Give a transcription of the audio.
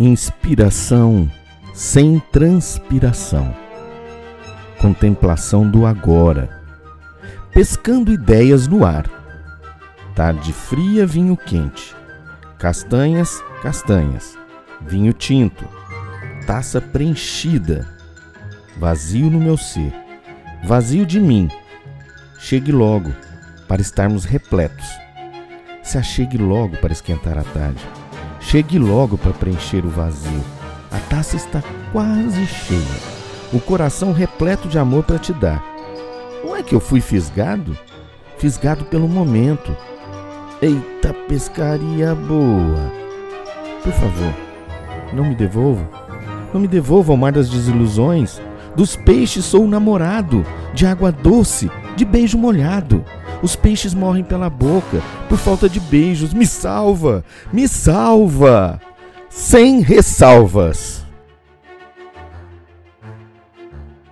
Inspiração sem transpiração. Contemplação do agora. Pescando ideias no ar. Tarde fria, vinho quente. Castanhas, castanhas. Vinho tinto. Taça preenchida. Vazio no meu ser. Vazio de mim. Chegue logo para estarmos repletos. Se achegue logo para esquentar a tarde Chegue logo para preencher o vazio. A taça está quase cheia. O coração repleto de amor para te dar. Não é que eu fui fisgado? Fisgado pelo momento. Eita pescaria boa! Por favor, não me devolva. Não me devolva ao mar das desilusões. Dos peixes sou o namorado, de água doce, de beijo molhado. Os peixes morrem pela boca por falta de beijos. Me salva! Me salva! Sem ressalvas.